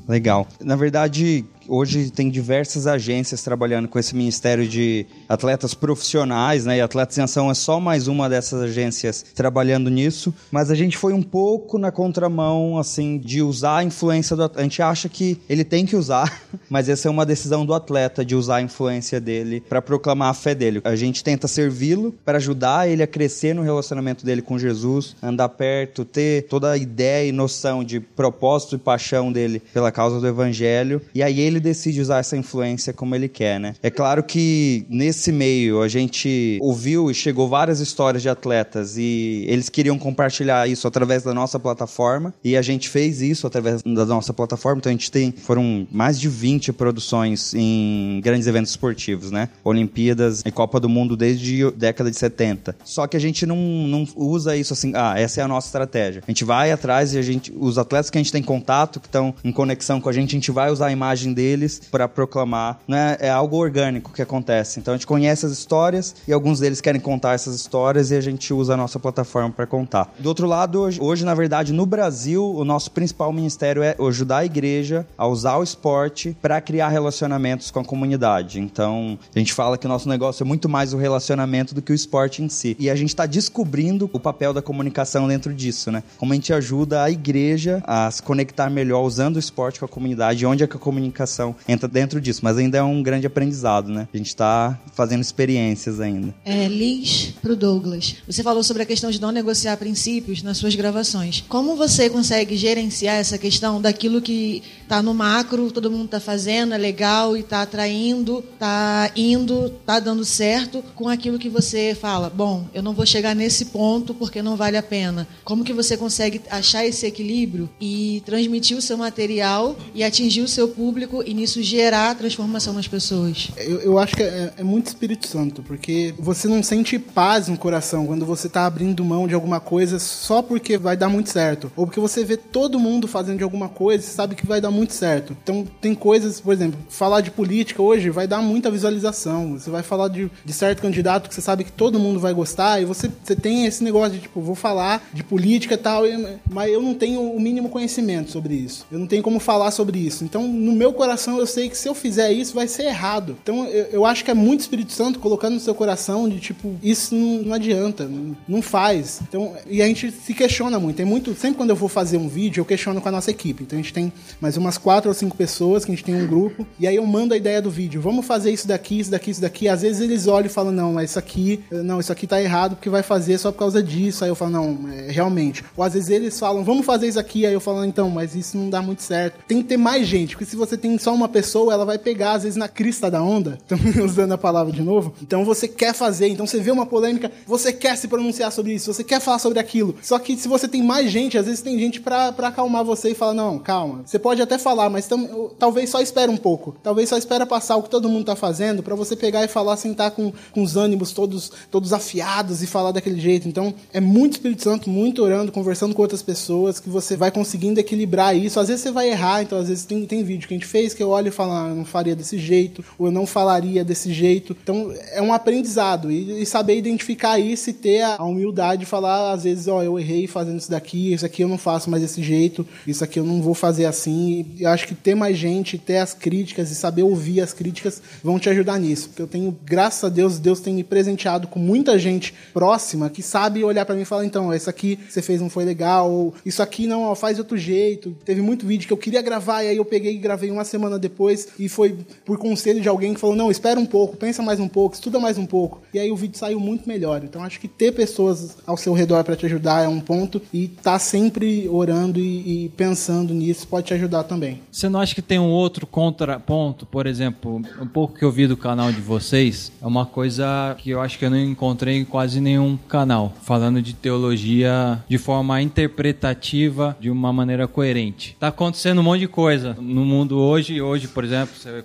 Legal. Na verdade, hoje tem diversas agências trabalhando com esse ministério de atletas profissionais, né? E Atletas em Ação é só mais uma dessas agências trabalhando nisso. Mas a gente foi um pouco na contramão, assim, de usar a influência do atleta. A gente acha que ele tem que usar, mas essa é uma decisão do atleta de usar a influência dele para proclamar a fé dele. A gente tenta servi-lo para ajudar ele a crescer no relacionamento dele com Jesus, andar perto, ter toda a ideia e noção de propósito e paixão dele pela causa do evangelho. E aí ele decide usar essa influência como ele quer, né? É claro que nesse meio a gente ouviu e chegou várias histórias de atletas e eles queriam compartilhar isso através da nossa plataforma e a gente fez isso através da nossa plataforma. Então a gente tem foram mais de 20 produções em grandes eventos esportivos, né? Olimpíadas e Copa do Mundo desde a década de 70. Só que a gente não, não usa isso assim, ah, essa é a nossa estratégia. A gente vai atrás e a gente os atletas que a gente tem contato, que estão em conexão com a gente, a gente vai usar a imagem deles para proclamar. Né? É algo orgânico que acontece. Então a gente conhece as histórias e alguns deles querem contar essas histórias e a gente usa a nossa plataforma para contar. Do outro lado, hoje, hoje, na verdade, no Brasil, o nosso principal ministério é ajudar a igreja a usar o esporte para criar relacionamentos com a comunidade. Então a gente fala que o nosso negócio é muito mais o relacionamento do que o esporte em si. E a gente está descobrindo o papel da comunicação dentro disso, né? Como a gente ajuda a igreja a se conectar melhor usando o esporte com a comunidade, onde é que a comunicação entra dentro disso, mas ainda é um grande aprendizado, né? A gente está fazendo experiências ainda. É, Liz, pro Douglas. Você falou sobre a questão de não negociar princípios nas suas gravações. Como você consegue gerenciar essa questão daquilo que está no macro, todo mundo está fazendo, é legal e está atraindo, está indo, está dando certo, com aquilo que você fala, bom, eu não vou chegar nesse ponto porque não vale a pena. Como que você consegue achar esse equilíbrio e transmitir o seu material e atingir o seu público e nisso gerar transformação nas pessoas? Eu, eu acho que é, é, muito Espírito Santo, porque você não sente paz no coração quando você está abrindo mão de alguma coisa só porque vai dar muito certo. Ou porque você vê todo mundo fazendo de alguma coisa e sabe que vai dar muito certo. Então tem coisas, por exemplo, falar de política hoje vai dar muita visualização. Você vai falar de, de certo candidato que você sabe que todo mundo vai gostar e você, você tem esse negócio de tipo, vou falar de política e tal, mas eu não tenho o mínimo conhecimento sobre isso. Eu não tenho como falar sobre isso. Então, no meu coração eu sei que se eu fizer isso vai ser errado. Então eu, eu acho que é muito Espírito Santo colocando no seu coração de tipo, isso não, não adianta, não, não, faz. Então, e a gente se questiona muito. Tem muito. Sempre quando eu vou fazer um vídeo, eu questiono com a nossa equipe. Então a gente tem mais umas quatro ou cinco pessoas que a gente tem um grupo. E aí eu mando a ideia do vídeo. Vamos fazer isso daqui, isso daqui, isso daqui. Às vezes eles olham e falam, não, mas isso aqui, não, isso aqui tá errado porque vai fazer só por causa disso. Aí eu falo, não, é, realmente. Ou às vezes eles falam, vamos fazer isso aqui. Aí eu falo, então, mas isso não dá muito certo. Tem que ter mais gente, porque se você tem só uma pessoa, ela vai pegar, às vezes, na crista da onda, usando a palavra de novo. Então você quer fazer, então você vê uma polêmica, você quer se pronunciar sobre isso, você quer falar sobre aquilo. Só que se você tem mais gente, às vezes tem gente para acalmar você e falar: não, calma. Você pode até falar, mas tam, talvez só espera um pouco. Talvez só espera passar o que todo mundo tá fazendo para você pegar e falar sem estar com, com os ânimos todos, todos afiados e falar daquele jeito. Então é muito Espírito Santo, muito orando, conversando com outras pessoas, que você vai conseguindo equilibrar isso. Às vezes você vai errar, então às vezes tem, tem vídeo que a gente fez que eu olho e falo, ah, eu não faria desse jeito, ou eu não falaria desse jeito. Então é um aprendizado e, e saber identificar isso e ter a, a, humildade de falar, às vezes, ó, oh, eu errei fazendo isso daqui, isso aqui eu não faço mais desse jeito, isso aqui eu não vou fazer assim. E eu acho que ter mais gente, ter as críticas e saber ouvir as críticas vão te ajudar nisso. Porque eu tenho, graças a Deus, Deus tem me presenteado com muita gente próxima que sabe olhar para mim e falar, então, isso aqui você fez não foi legal, ou isso aqui não, ó, faz outro jeito. Teve muito vídeo que eu queria gravar e aí eu peguei e gravei uma semana depois e foi por conselho de alguém que falou: não, espera um pouco, pensa mais um pouco, estuda mais um pouco. E aí o vídeo saiu muito melhor. Então acho que ter pessoas ao seu redor para te ajudar é um ponto e tá sempre orando e, e, pensando nisso pode te ajudar também. Você não acha que tem um outro contraponto, por exemplo, um pouco que eu vi do canal de vocês, é uma coisa que eu acho que eu não encontrei em quase nenhum canal, falando de teologia de forma interpretativa, de uma maneira coerente. Tá acontecendo um monte de coisa no mundo hoje hoje, por exemplo, você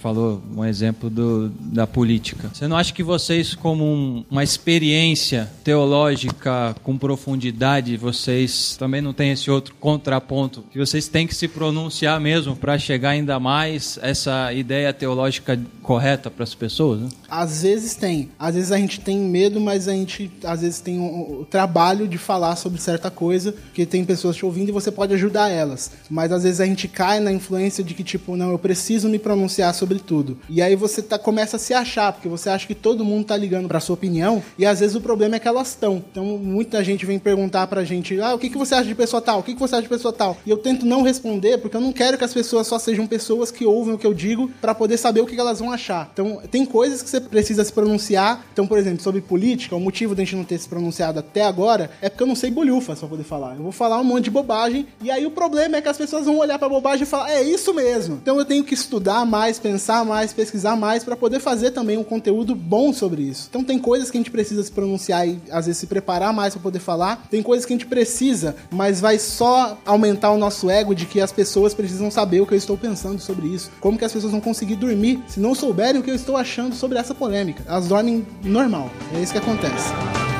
falou um exemplo do, da política. Você não acha que vocês, como um- uma experiência teológica com profundidade, vocês também não têm esse outro contraponto? Que vocês têm que se pronunciar mesmo para chegar ainda mais essa ideia teológica correta para as pessoas? Né? Às vezes tem. Às vezes a gente tem medo, mas a gente às vezes tem o, o trabalho de falar sobre certa coisa, porque tem pessoas te ouvindo e você pode ajudar elas. Mas às vezes a gente cai na influência de que, tipo, não, eu preciso me pronunciar sobre tudo. E aí você tá, começa a se achar, porque você acha que todo mundo tá ligando pra sua opinião, e às vezes o problema é que elas estão. Então muita gente vem perguntar pra gente, ah, o que, que você acha de pessoa tal? O que, que você acha de pessoa tal? E eu tento não responder, porque eu não quero que as pessoas só sejam pessoas que ouvem o que eu digo pra poder saber o que, elas vão achar. Então tem coisas que você precisa se pronunciar. Então, por exemplo, sobre política, o motivo da gente não ter se pronunciado até agora é porque eu não sei bolhufas pra poder falar. Eu vou falar um monte de bobagem, e aí o problema é que as pessoas vão olhar pra bobagem e falar, é isso mesmo. Então eu tenho que estudar mais, pensar mais, pesquisar mais pra poder fazer também um conteúdo bom sobre isso. Então tem coisas que a gente precisa se pronunciar e às vezes se preparar mais pra poder falar. Tem coisas que a gente precisa, mas vai só aumentar o nosso ego de que as pessoas precisam saber o que eu estou pensando sobre isso. Como que as pessoas vão conseguir dormir se não souberem o que eu estou achando sobre essa polêmica? Elas dormem normal. É isso que acontece.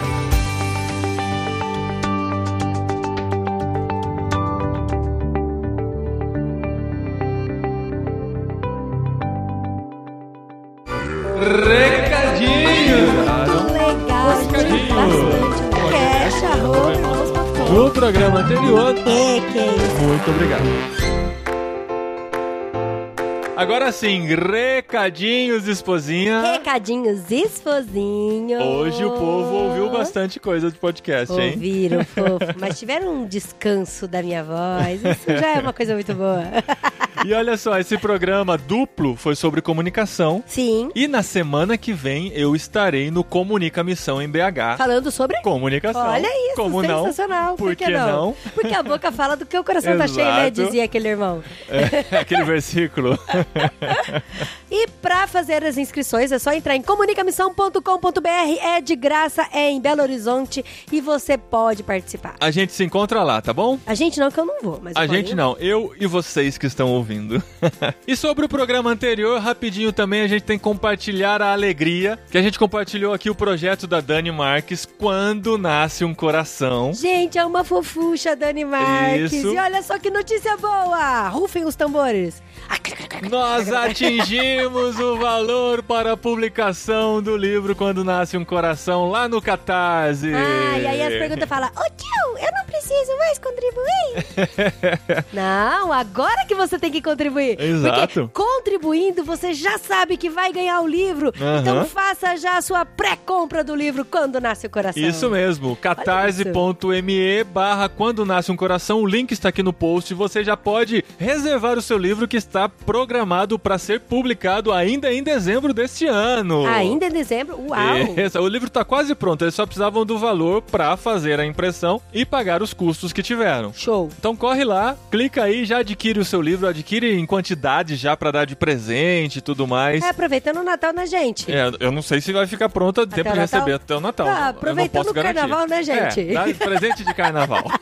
Programa anterior. É, que é isso. Muito obrigado. Agora sim, recadinhos, esposinha. Recadinhos esposinhos. Hoje o povo ouviu bastante coisa de podcast, hein? Ouviram, fofo. Mas tiveram um descanso da minha voz. Isso já é uma coisa muito boa. E olha só, esse programa duplo foi sobre comunicação. Sim. E na semana que vem eu estarei no Comunica Missão em BH. Falando sobre Comunicação. Olha isso, Como não? sensacional. Por que que não? Porque a boca fala do que o coração tá cheio, né? Dizia aquele irmão. É, aquele versículo. E pra fazer as inscrições é só entrar em comunicamissão.com.br. É de graça, é em Belo Horizonte e você pode participar. A gente se encontra lá, tá bom? A gente não, que eu não vou, mas A gente não, eu e vocês que estão ouvindo. e sobre o programa anterior, rapidinho também a gente tem que compartilhar a alegria que a gente compartilhou aqui o projeto da Dani Marques Quando Nasce um Coração. Gente, é uma fofucha, Dani Marques. Isso. E olha só que notícia boa! Rufem os tambores. Nós atingimos o valor para a publicação do livro Quando Nasce um Coração lá no Catarse. Ah, e aí as perguntas falam, ô tio, eu não preciso mais contribuir. não, agora que você tem que contribuir. Exato. Porque contribuindo, você já sabe que vai ganhar o livro. Aham. Então faça já a sua pré-compra do livro Quando Nasce o Coração. Isso mesmo, catarse.me barra quando nasce um coração, o link está aqui no post, você já pode reservar o seu livro que está programado para ser publicado ainda em dezembro deste ano. Ainda em dezembro? Uau! Isso, o livro está quase pronto, eles só precisavam do valor para fazer a impressão e pagar os custos que tiveram. Show! Então corre lá, clica aí, já adquire o seu livro, adquire em quantidade já para dar de presente e tudo mais. É, aproveitando o Natal na gente. É, eu não sei se vai ficar pronto a tempo Até de receber até o Natal. Ah, aproveitando o garantir. carnaval, né, gente? É, dá presente de carnaval.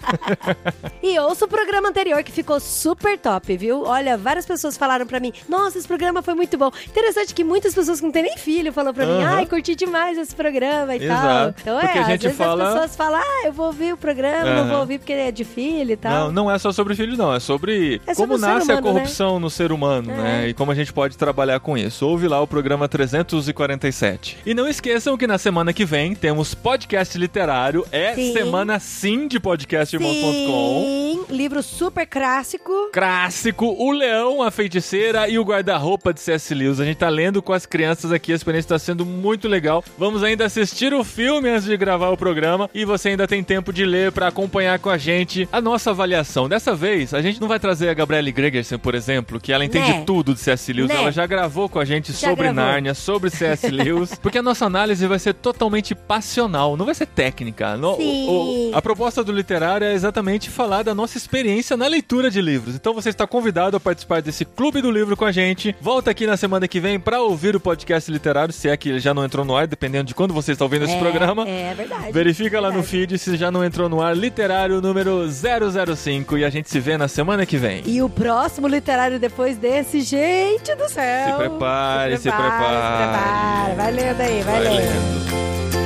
E ouça o programa anterior que ficou super top, viu? Olha, várias pessoas falaram pra mim: Nossa, esse programa foi muito bom. Interessante que muitas pessoas que não têm nem filho falaram pra mim: Aham. Ai, curti demais esse programa e tal. Exato. Então Porque é, a às gente vezes fala- as pessoas falam: Ah, eu vou ouvir o programa, não Aham. vou ouvir porque é de filho e tal. Não, não é só sobre filho, não. É sobre É sobre como nasce a humano, corrupção no ser humano, É. né? E como a gente pode trabalhar com isso. Ouve lá o programa 347. E não esqueçam que na semana que vem temos podcast literário. É Sim. semana sim de podcastirmão.com. Sim, livro super clássico. Clássico, O Leão, a Feiticeira e o Guarda-Roupa de C.S. Lewis. A gente tá lendo com as crianças aqui, a experiência tá sendo muito legal. Vamos ainda assistir o filme antes de gravar o programa e você ainda tem tempo de ler pra acompanhar com a gente a nossa avaliação. Dessa vez, a gente não vai trazer a Gabriele Gregersen, por exemplo, que ela entende Né? tudo de C.S. Lewis. Né? Ela já gravou com a gente Já sobre gravou. Nárnia, sobre C.S. Lewis, porque a nossa análise vai ser totalmente passional, não vai ser técnica. No- o- o- a proposta do literário é exatamente falar da nossa experiência na leitura de livros. Então você está convidado a participar desse esse clube do livro com a gente. Volta aqui na semana que vem para ouvir o podcast literário, se é que já não entrou no ar, dependendo de quando você está ouvindo é, esse programa. É verdade. Verifica é verdade. lá no feed se já não entrou no ar literário número 005 e a gente se vê na semana que vem. E o próximo literário depois desse, gente do céu. Se prepare, se prepare. Se prepare, se prepare. Vai lendo aí, vai, vai lendo. lendo.